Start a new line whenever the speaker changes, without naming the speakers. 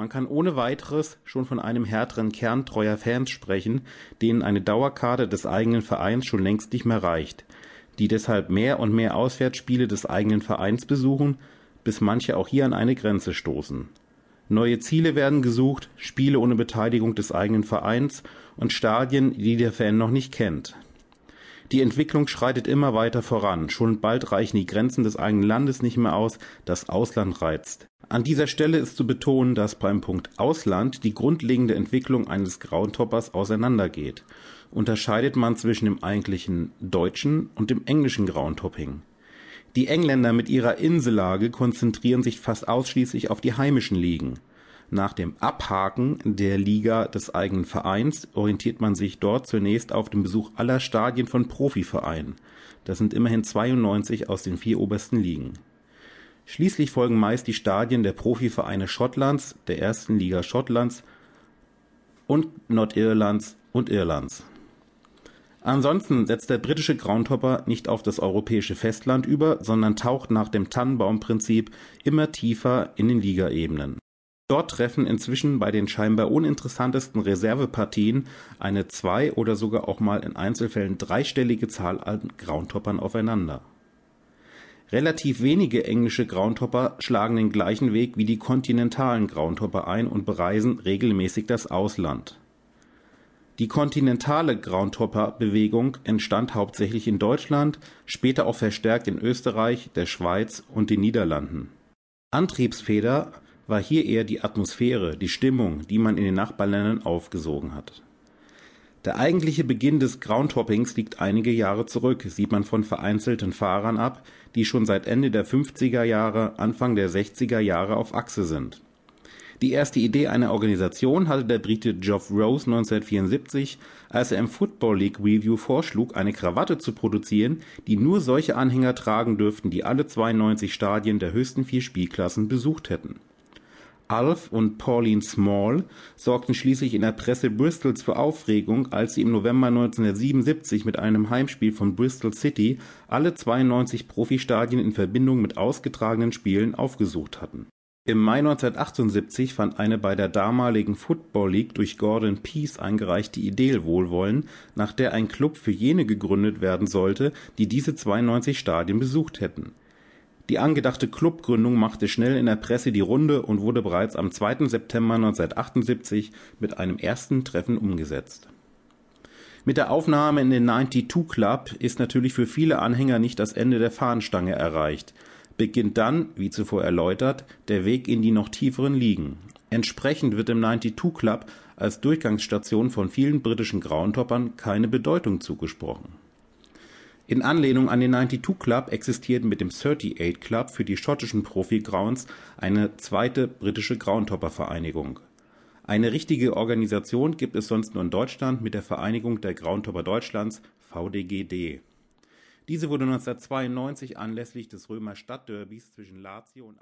Man kann ohne weiteres schon von einem härteren Kern treuer Fans sprechen, denen eine Dauerkarte des eigenen Vereins schon längst nicht mehr reicht, die deshalb mehr und mehr Auswärtsspiele des eigenen Vereins besuchen, bis manche auch hier an eine Grenze stoßen. Neue Ziele werden gesucht, Spiele ohne Beteiligung des eigenen Vereins und Stadien, die der Fan noch nicht kennt. Die Entwicklung schreitet immer weiter voran. Schon bald reichen die Grenzen des eigenen Landes nicht mehr aus. Das Ausland reizt. An dieser Stelle ist zu betonen, dass beim Punkt Ausland die grundlegende Entwicklung eines Groundhoppers auseinandergeht. Unterscheidet man zwischen dem eigentlichen deutschen und dem englischen Groundhopping. Die Engländer mit ihrer Insellage konzentrieren sich fast ausschließlich auf die heimischen Ligen. Nach dem Abhaken der Liga des eigenen Vereins orientiert man sich dort zunächst auf den Besuch aller Stadien von Profivereinen. Das sind immerhin 92 aus den vier obersten Ligen. Schließlich folgen meist die Stadien der Profivereine Schottlands, der ersten Liga Schottlands und Nordirlands und Irlands. Ansonsten setzt der britische Groundhopper nicht auf das europäische Festland über, sondern taucht nach dem Tannenbaumprinzip immer tiefer in den Ligaebenen. Dort treffen inzwischen bei den scheinbar uninteressantesten Reservepartien eine zwei oder sogar auch mal in Einzelfällen dreistellige Zahl an Groundhoppern aufeinander. Relativ wenige englische Groundhopper schlagen den gleichen Weg wie die kontinentalen Groundhopper ein und bereisen regelmäßig das Ausland. Die kontinentale Groundhopper-Bewegung entstand hauptsächlich in Deutschland, später auch verstärkt in Österreich, der Schweiz und den Niederlanden. Antriebsfeder war hier eher die Atmosphäre, die Stimmung, die man in den Nachbarländern aufgesogen hat. Der eigentliche Beginn des Groundhoppings liegt einige Jahre zurück, sieht man von vereinzelten Fahrern ab, die schon seit Ende der 50er Jahre, Anfang der 60er Jahre auf Achse sind. Die erste Idee einer Organisation hatte der Brite Geoff Rose 1974, als er im Football League Review vorschlug, eine Krawatte zu produzieren, die nur solche Anhänger tragen dürften, die alle 92 Stadien der höchsten vier Spielklassen besucht hätten Alf und Pauline Small sorgten schließlich in der Presse Bristols für Aufregung, als sie im November 1977 mit einem Heimspiel von Bristol City alle 92 Profistadien in Verbindung mit ausgetragenen Spielen aufgesucht hatten. Im Mai 1978 fand eine bei der damaligen Football League durch Gordon Peace eingereichte Idee Wohlwollen, nach der ein Klub für jene gegründet werden sollte, die diese 92 Stadien besucht hätten die angedachte Clubgründung machte schnell in der Presse die Runde und wurde bereits am 2. September 1978 mit einem ersten Treffen umgesetzt. Mit der Aufnahme in den 92 Club ist natürlich für viele Anhänger nicht das Ende der Fahnenstange erreicht. Beginnt dann, wie zuvor erläutert, der Weg in die noch tieferen Ligen. Entsprechend wird dem 92 Club als Durchgangsstation von vielen britischen Groundhoppern keine Bedeutung zugesprochen in Anlehnung an den 92 Club existiert mit dem 38 Club für die schottischen Profi-Grounds eine zweite britische Groundhopper-Vereinigung. Eine richtige Organisation gibt es sonst nur in Deutschland mit der Vereinigung der Groundhopper Deutschlands (VDGD). Diese wurde 1992 anlässlich des Römer Stadtderbys zwischen Lazio und